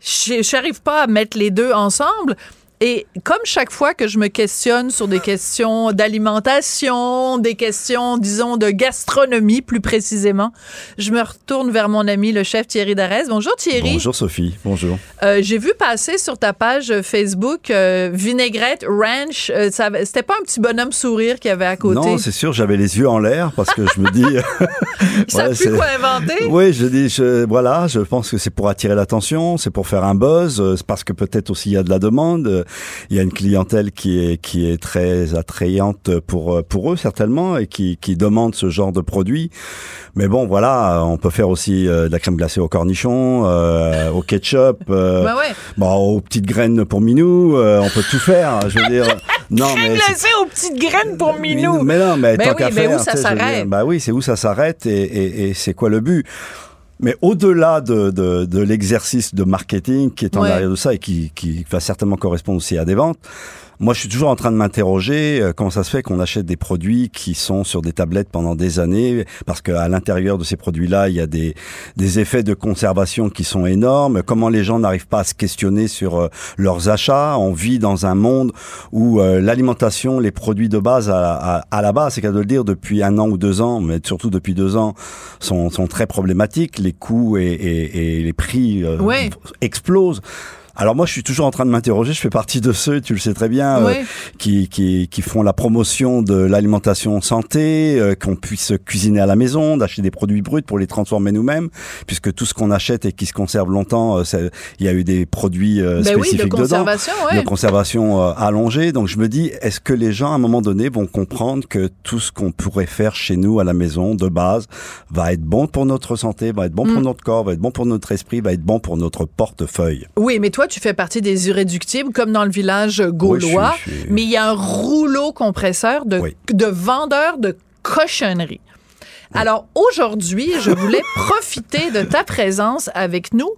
Speaker 3: Je n'arrive pas à mettre les deux ensemble. Et comme chaque fois que je me questionne sur des questions d'alimentation, des questions, disons, de gastronomie plus précisément, je me retourne vers mon ami, le chef Thierry Darès. Bonjour Thierry.
Speaker 10: Bonjour Sophie, bonjour.
Speaker 3: Euh, J'ai vu passer sur ta page Facebook euh, Vinaigrette Ranch. Euh, ça C'était pas un petit bonhomme sourire qu'il y avait à côté?
Speaker 10: Non, c'est sûr, j'avais les yeux en l'air parce que je me dis.
Speaker 3: Savent
Speaker 10: Ouais,
Speaker 3: plus quoi inventer.
Speaker 10: Oui, je dis, je, voilà, je pense que c'est pour attirer l'attention, c'est pour faire un buzz, euh, c'est parce que peut-être aussi il y a de la demande, il y a une clientèle qui est qui est très attrayante pour pour eux certainement et qui qui demande ce genre de produit. Mais bon, voilà, on peut faire aussi euh, de la crème glacée au cornichon, euh, au ketchup, euh,
Speaker 3: ouais.
Speaker 10: bon, aux petites graines pour Minou, euh, on peut tout faire. Je veux dire, non
Speaker 3: Crème
Speaker 10: mais
Speaker 3: glacée aux petites graines pour Minou.
Speaker 10: mais non, mais
Speaker 3: Ben
Speaker 10: tant
Speaker 3: oui,
Speaker 10: qu'à
Speaker 3: mais où
Speaker 10: faire,
Speaker 3: ça s'arrête?
Speaker 10: dire, Bah oui, c'est où ça s'arrête et, et, et c'est quoi le but? Mais au-delà de, de, de l'exercice de marketing qui est en
Speaker 3: Ouais.
Speaker 10: arrière de ça et qui, qui va certainement correspondre aussi à des ventes, moi je suis toujours en train de m'interroger euh, comment ça se fait qu'on achète des produits qui sont sur des tablettes pendant des années parce qu'à l'intérieur de ces produits-là il y a des, des effets de conservation qui sont énormes. Comment les gens n'arrivent pas à se questionner sur euh, leurs achats? On vit dans un monde où euh, l'alimentation, les produits de base à, à, à la base, c'est qu'à de le dire depuis un an ou deux ans, mais surtout depuis deux ans, sont, sont très problématiques. Les coûts et, et, et les prix euh,
Speaker 3: Ouais.
Speaker 10: explosent. Alors moi, je suis toujours en train de m'interroger. Je fais partie de ceux, tu le sais très bien, euh, qui, qui, qui font la promotion de l'alimentation santé, euh, qu'on puisse cuisiner à la maison, d'acheter des produits bruts pour les transformer nous-mêmes, puisque tout ce qu'on achète et qui se conserve longtemps, euh, il y a eu des produits euh,
Speaker 3: Ben oui, de
Speaker 10: spécifiques dedans
Speaker 3: conservation, ouais.
Speaker 10: de conservation allongée. Donc je me dis, est-ce que les gens à un moment donné vont comprendre que tout ce qu'on pourrait faire chez nous à la maison de base va être bon pour notre santé, va être bon pour
Speaker 3: Mm.
Speaker 10: notre corps, va être bon pour notre esprit, va être bon pour notre portefeuille?
Speaker 3: Oui, mais toi, tu fais partie des irréductibles, comme dans le village gaulois.
Speaker 10: Oui, je suis- je suis-
Speaker 3: Mais il y a un rouleau compresseur de,
Speaker 10: Oui.
Speaker 3: de vendeurs de cochonneries. Alors aujourd'hui, je voulais profiter de ta présence avec nous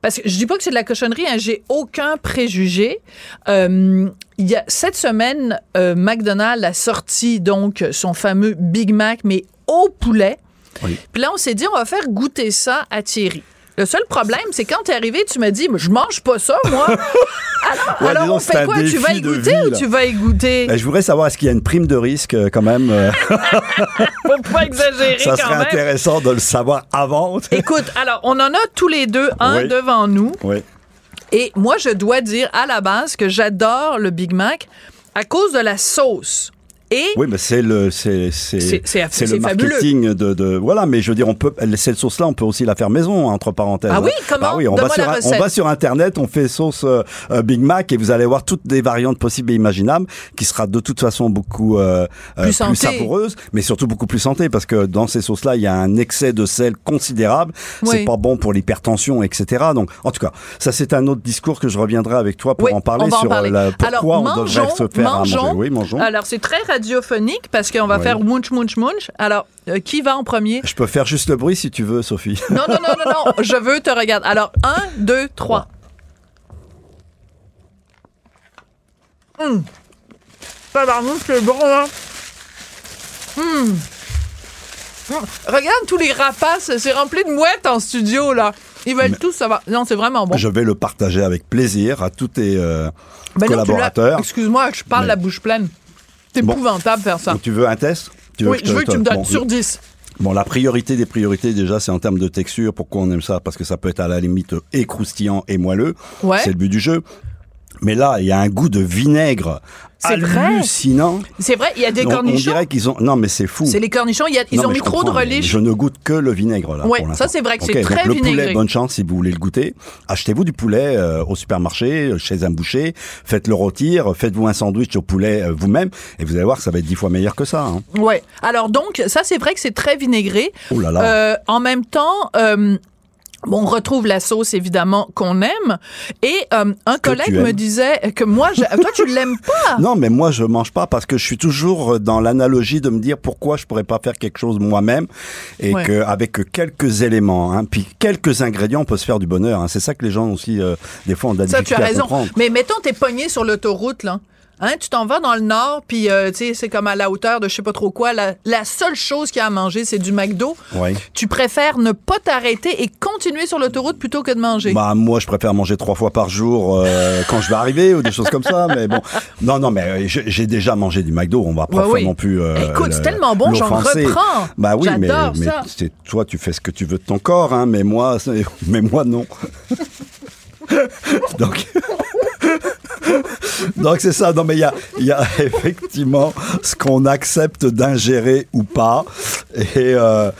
Speaker 3: parce que je dis pas que c'est de la cochonnerie, hein, j'ai aucun préjugé. Euh, il y a cette semaine, euh, McDonald's a sorti donc son fameux Big Mac mais au poulet.
Speaker 10: Oui.
Speaker 3: Puis là, on s'est dit, on va faire goûter ça à Thierry. Le seul problème, c'est quand t'es arrivé, tu m'as dit, mais je mange pas ça, moi. alors,
Speaker 10: Ouais,
Speaker 3: alors
Speaker 10: dis
Speaker 3: on fait quoi? Tu vas y goûter
Speaker 10: vie,
Speaker 3: ou tu vas y goûter?
Speaker 10: Ben, je voudrais savoir est-ce qu'il y a une prime de risque euh, quand même. euh,
Speaker 3: Faut pas exagérer
Speaker 10: ça
Speaker 3: quand
Speaker 10: serait
Speaker 3: même.
Speaker 10: intéressant de le savoir avant.
Speaker 3: Écoute, alors, on en a tous les deux un
Speaker 10: Oui.
Speaker 3: devant nous.
Speaker 10: oui.
Speaker 3: Et moi, je dois dire à la base que j'adore le Big Mac à cause de la sauce. Et
Speaker 10: Oui, mais c'est le c'est c'est
Speaker 3: C'est- c'est-
Speaker 10: c'est
Speaker 3: c'est
Speaker 10: le marketing de, de voilà. Mais je veux dire, on peut cette sauce là, on peut aussi la faire maison entre parenthèses.
Speaker 3: Ah oui,
Speaker 10: hein.
Speaker 3: comment?
Speaker 10: Bah oui, on va sur on va sur internet, on fait sauce euh, euh, Big Mac et vous allez voir toutes les variantes possibles et imaginables, qui sera de toute façon beaucoup euh, euh,
Speaker 3: Plus santé.
Speaker 10: savoureuse, mais surtout beaucoup plus santé parce que dans ces sauces là, il y a un excès de sel considérable.
Speaker 3: Oui.
Speaker 10: C'est pas bon pour l'hypertension, etc. Donc, en tout cas, ça c'est un autre discours que je reviendrai avec toi pour
Speaker 3: Oui,
Speaker 10: en parler
Speaker 3: en
Speaker 10: sur euh,
Speaker 3: parler.
Speaker 10: la, pourquoi
Speaker 3: Alors,
Speaker 10: on
Speaker 3: mangeons,
Speaker 10: devrait se faire à
Speaker 3: mangeons.
Speaker 10: manger. Oui, mangeons.
Speaker 3: Alors, c'est très radiophonique parce qu'on va
Speaker 10: Oui.
Speaker 3: faire munch, munch, munch. Alors, euh, qui va en premier?
Speaker 10: Je peux faire juste le bruit si tu veux, Sophie.
Speaker 3: Non, non, non, non, non. Je veux te regarder. Alors, un, deux, trois. Hum. Tabarnouche, c'est bon, hein? Hum. Hum. Regarde tous les rapaces. C'est rempli de mouettes en studio, là. Ils veulent tous savoir. Non, c'est vraiment bon.
Speaker 10: Je vais le partager avec plaisir à tous tes euh,
Speaker 3: Ben
Speaker 10: collaborateurs.
Speaker 3: Excuse-moi, je parle
Speaker 10: Mais-
Speaker 3: la bouche pleine. C'est
Speaker 10: Bon.
Speaker 3: épouvtu faire ça.
Speaker 10: Donc, tu veux un test? Tu
Speaker 3: Oui,
Speaker 10: te-
Speaker 3: je veux que tu me donnes
Speaker 10: bon,
Speaker 3: sur
Speaker 10: le-
Speaker 3: 10.
Speaker 10: Bon, la priorité des priorités, déjà, c'est en termes de texture. Pourquoi on aime ça? Parce que ça peut être à la limite et croustillant et moelleux.
Speaker 3: Ouais.
Speaker 10: C'est le but du jeu. Mais là, il y a un goût de vinaigre hallucinant.
Speaker 3: C'est vrai, il y a des
Speaker 10: On- on,
Speaker 3: cornichons.
Speaker 10: dirait qu'ils ont. Non, mais c'est fou.
Speaker 3: C'est les cornichons. y a- ils
Speaker 10: Non,
Speaker 3: ont mis trop de relish.
Speaker 10: Je ne goûte que le vinaigre là.
Speaker 3: Ouais,
Speaker 10: pour
Speaker 3: ça, c'est vrai que c'est très
Speaker 10: donc, le
Speaker 3: vinaigré.
Speaker 10: poulet, bonne chance si vous voulez le goûter. Achetez-vous du poulet euh, au supermarché, euh, chez un boucher, faites-le rôtir, faites-vous un sandwich au poulet euh, vous-même, et vous allez voir que ça va être dix fois meilleur que ça. hein.
Speaker 3: Ouais. Alors donc, ça c'est vrai que c'est très vinaigré.
Speaker 10: Oh là là.
Speaker 3: Euh, en même temps, Bon, on retrouve la sauce évidemment qu'on aime et euh, un collègue me disait que moi je... toi tu l'aimes pas.
Speaker 10: Non, mais moi je mange pas parce que je suis toujours dans l'analogie de me dire pourquoi je pourrais pas faire quelque chose moi-même et
Speaker 3: Ouais.
Speaker 10: que avec quelques éléments, hein, puis quelques ingrédients, on peut se faire du bonheur. hein. C'est ça que les gens aussi euh, des fois
Speaker 3: Ça tu as raison. Mais mettons t'es pogné sur l'autoroute là. Hein, tu t'en vas dans le nord, puis euh, tu sais, c'est comme à la hauteur de je sais pas trop quoi. La, la seule chose qu'il y a à manger, c'est du McDo.
Speaker 10: Oui.
Speaker 3: Tu préfères ne pas t'arrêter et continuer sur l'autoroute plutôt que de manger?
Speaker 10: Bah moi je préfère manger trois fois par jour euh, quand je vais arriver ou des choses comme ça mais bon non non mais euh, j'ai déjà mangé du McDo on va pas
Speaker 3: oui.
Speaker 10: non plus
Speaker 3: Écoute, c'est
Speaker 10: le-
Speaker 3: tellement bon, j'en reprends.
Speaker 10: bah oui mais, mais c'est toi tu fais ce que tu veux de ton corps hein mais moi mais moi non donc donc c'est ça. Non mais il y a y a effectivement ce qu'on accepte d'ingérer ou pas. Et euh,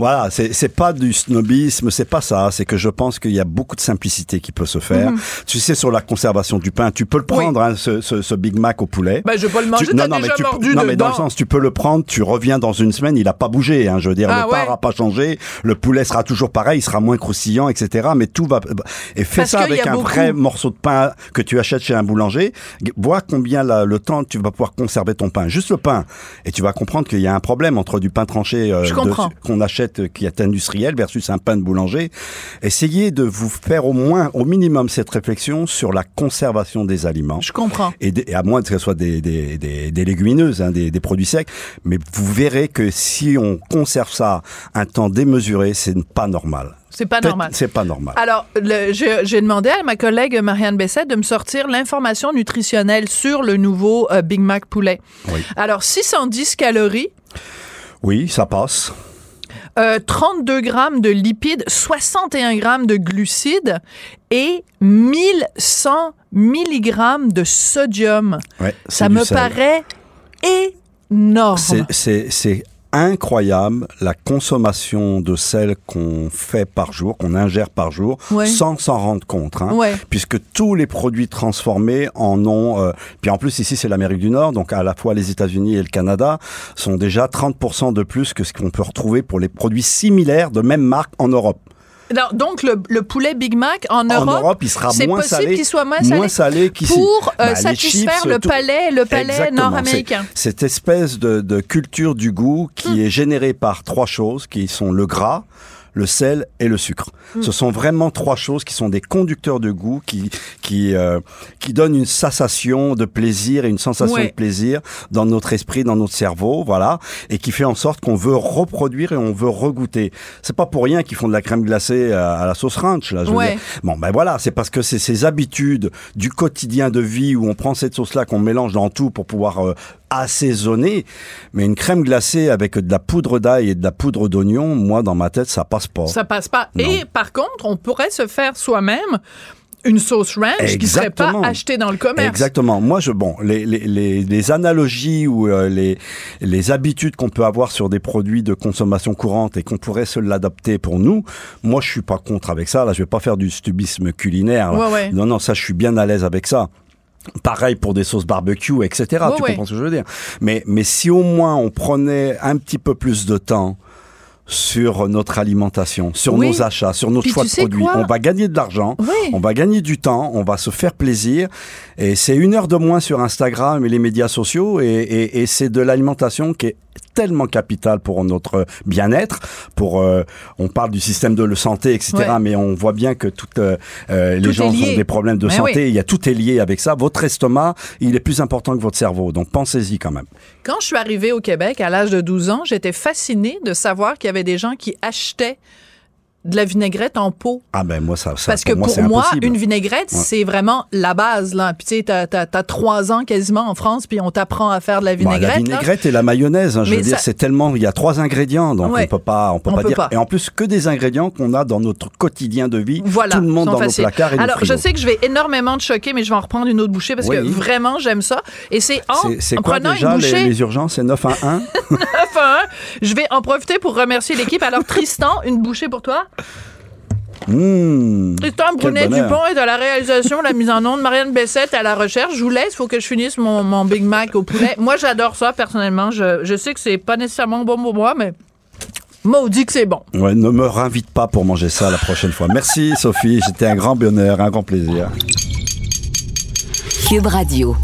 Speaker 10: voilà, c'est pas du snobisme, c'est pas ça. C'est que je pense qu'il y a beaucoup de simplicité qui peut se faire.
Speaker 3: Mhm.
Speaker 10: Tu sais, sur la conservation du pain, tu peux le prendre, hein, ce, ce, ce Big Mac au poulet.
Speaker 3: Ben, je pas le manger,
Speaker 10: Tu- non, non,
Speaker 3: déjà
Speaker 10: mais tu,
Speaker 3: mordu
Speaker 10: non, mais dans le sens, tu peux le prendre, tu reviens dans une semaine, il a pas bougé. Hein, je veux dire,
Speaker 3: Ah,
Speaker 10: le pain
Speaker 3: ouais.
Speaker 10: n'a pas changé, le poulet sera toujours pareil, il sera moins croustillant, etc. Mais tout va. Et fais
Speaker 3: Parce
Speaker 10: ça avec
Speaker 3: a
Speaker 10: un
Speaker 3: beaucoup-
Speaker 10: vrai morceau de pain que tu achètes chez un boulanger. Vois combien la- le temps tu vas pouvoir conserver ton pain. Juste le pain. Et tu vas comprendre qu'il y a un problème entre du pain tranché euh, qu'on achète euh, qui est industriel versus un pain de boulanger. Essayez de vous faire au moins, au minimum, cette réflexion sur la conservation des aliments.
Speaker 3: Je comprends.
Speaker 10: Et, à moins que ce soit des, des, des, des légumineuses, hein, des, des produits secs. Mais vous verrez que si on conserve ça un temps démesuré, c'est pas normal.
Speaker 3: C'est pas normal.
Speaker 10: C'est pas normal.
Speaker 3: Alors, j'ai demandé à ma collègue Marianne Bessette de me sortir l'information nutritionnelle sur le nouveau euh, Big Mac poulet.
Speaker 10: Oui.
Speaker 3: Alors, 610 calories,
Speaker 10: Oui, ça passe.
Speaker 3: Euh, 32 grammes de lipides, 61 grammes de glucides et 1100 milligrammes de sodium.
Speaker 10: Ouais,
Speaker 3: Ça me
Speaker 10: sel.
Speaker 3: paraît énorme.
Speaker 10: C'est incroyable la consommation de sel qu'on fait par jour, qu'on ingère par jour,
Speaker 3: Ouais.
Speaker 10: sans s'en rendre compte. Hein,
Speaker 3: Ouais.
Speaker 10: Puisque tous les produits transformés en ont... euh, puis en plus, ici, c'est l'Amérique du Nord, donc à la fois les États-Unis et le Canada, sont déjà 30% de plus que ce qu'on peut retrouver pour les produits similaires de même marque en Europe.
Speaker 3: Non, donc, le, le poulet Big Mac en Europe,
Speaker 10: en Europe, il sera
Speaker 3: c'est
Speaker 10: moins
Speaker 3: possible
Speaker 10: salé,
Speaker 3: qu'il soit moins salé,
Speaker 10: moins salé qu'ici.
Speaker 3: pour euh,
Speaker 10: Bah,
Speaker 3: satisfaire
Speaker 10: chips,
Speaker 3: le
Speaker 10: tout-
Speaker 3: palais, le palais nord-américain.
Speaker 10: Cette espèce de, de culture du goût qui
Speaker 3: Hmm.
Speaker 10: est générée par trois choses, qui sont le gras, le sel et le sucre.
Speaker 3: Hmm.
Speaker 10: Ce sont vraiment trois choses qui sont des conducteurs de goût, qui qui euh, qui donnent une sensation de plaisir et une sensation
Speaker 3: Ouais.
Speaker 10: de plaisir dans notre esprit, dans notre cerveau, voilà, et qui fait en sorte qu'on veut reproduire et on veut regoûter. C'est pas pour rien qu'ils font de la crème glacée à, la sauce ranch, là. Je veux
Speaker 3: Ouais.
Speaker 10: dire. Bon, ben voilà, c'est parce que c'est ces habitudes du quotidien de vie où on prend cette sauce-là qu'on mélange dans tout pour pouvoir euh, assaisonner. Mais une crème glacée avec de la poudre d'ail et de la poudre d'oignon, moi, dans ma tête, ça passe pas.
Speaker 3: Ça passe pas.
Speaker 10: Non.
Speaker 3: Et par contre, on pourrait se faire soi-même une sauce ranch qui serait pas
Speaker 10: Exactement.
Speaker 3: achetée dans le commerce.
Speaker 10: Exactement. Moi, je bon, les les les, les analogies ou euh, les les habitudes qu'on peut avoir sur des produits de consommation courante et qu'on pourrait se l'adapter pour nous. Moi, je suis pas contre avec ça. Là, je vais pas faire du stubisme culinaire. là.
Speaker 3: Ouais, ouais.
Speaker 10: Non, non, ça, je suis bien à l'aise avec ça. Pareil pour des sauces barbecue, etc. Tu
Speaker 3: ouais.
Speaker 10: comprends ce que je veux dire? Mais mais si au moins on prenait un petit peu plus de temps sur notre alimentation, sur
Speaker 3: Oui.
Speaker 10: nos achats, sur notre
Speaker 3: Puis
Speaker 10: choix de produits, on va gagner de l'argent,
Speaker 3: Oui.
Speaker 10: on va gagner du temps, on va se faire plaisir. Et c'est une heure de moins sur Instagram et les médias sociaux. Et, et, et c'est de l'alimentation qui est tellement capitale pour notre bien-être. Pour, euh, on parle du système de santé, etc.
Speaker 3: Ouais.
Speaker 10: Mais on voit bien que toutes euh, euh, les
Speaker 3: Tout
Speaker 10: gens ont des problèmes de
Speaker 3: Mais
Speaker 10: santé.
Speaker 3: oui.
Speaker 10: Il y a tout est lié avec ça. Votre estomac, il est plus important que votre cerveau. Donc pensez-y quand même.
Speaker 3: Quand je suis arrivée au Québec à l'âge de 12 ans, j'étais fascinée de savoir qu'il y avait des gens qui achetaient de la vinaigrette en pot.
Speaker 10: Ah ben moi ça, ça
Speaker 3: Parce que
Speaker 10: pour moi,
Speaker 3: pour une vinaigrette,
Speaker 10: Ouais.
Speaker 3: c'est vraiment la base. Là. Puis tu sais, t'as, t'as, t'as trois ans quasiment en France, puis on t'apprend à faire de la
Speaker 10: Bah,
Speaker 3: vinaigrette.
Speaker 10: la
Speaker 3: là.
Speaker 10: vinaigrette et la mayonnaise, hein, je
Speaker 3: Mais
Speaker 10: veux dire, c'est tellement, il y a trois ingrédients, donc
Speaker 3: Ouais.
Speaker 10: on peut pas, on peut
Speaker 3: On
Speaker 10: pas
Speaker 3: peut
Speaker 10: dire.
Speaker 3: pas.
Speaker 10: Et en plus que des ingrédients qu'on a dans notre quotidien de vie,
Speaker 3: Voilà,
Speaker 10: tout le monde dans
Speaker 3: faciles.
Speaker 10: nos placards et
Speaker 3: Alors, je sais que je vais énormément te choquer, mais je vais en reprendre une autre bouchée parce que vraiment, j'aime ça. Et c'est en,
Speaker 10: C'est- C'est
Speaker 3: en
Speaker 10: quoi
Speaker 3: prenant
Speaker 10: déjà
Speaker 3: une
Speaker 10: les,
Speaker 3: bouchée,
Speaker 10: les urgences? C'est 9 à 1
Speaker 3: enfin, je vais en profiter pour remercier l'équipe. Alors, Tristan, une bouchée pour toi?
Speaker 10: Mmh,
Speaker 3: Tristan. Brunet-Dupont est à la réalisation, la mise en onde. Marianne Bessette à la recherche. Je vous laisse, il faut que je finisse mon, mon Big Mac au poulet. Moi, j'adore ça, personnellement. Je, je sais que c'est pas nécessairement bon pour moi, mais Maudit que c'est bon.
Speaker 10: Ouais, ne me réinvite pas pour manger ça la prochaine fois. Merci Sophie, c'était un grand bonheur, un grand plaisir.
Speaker 2: Cube Radio.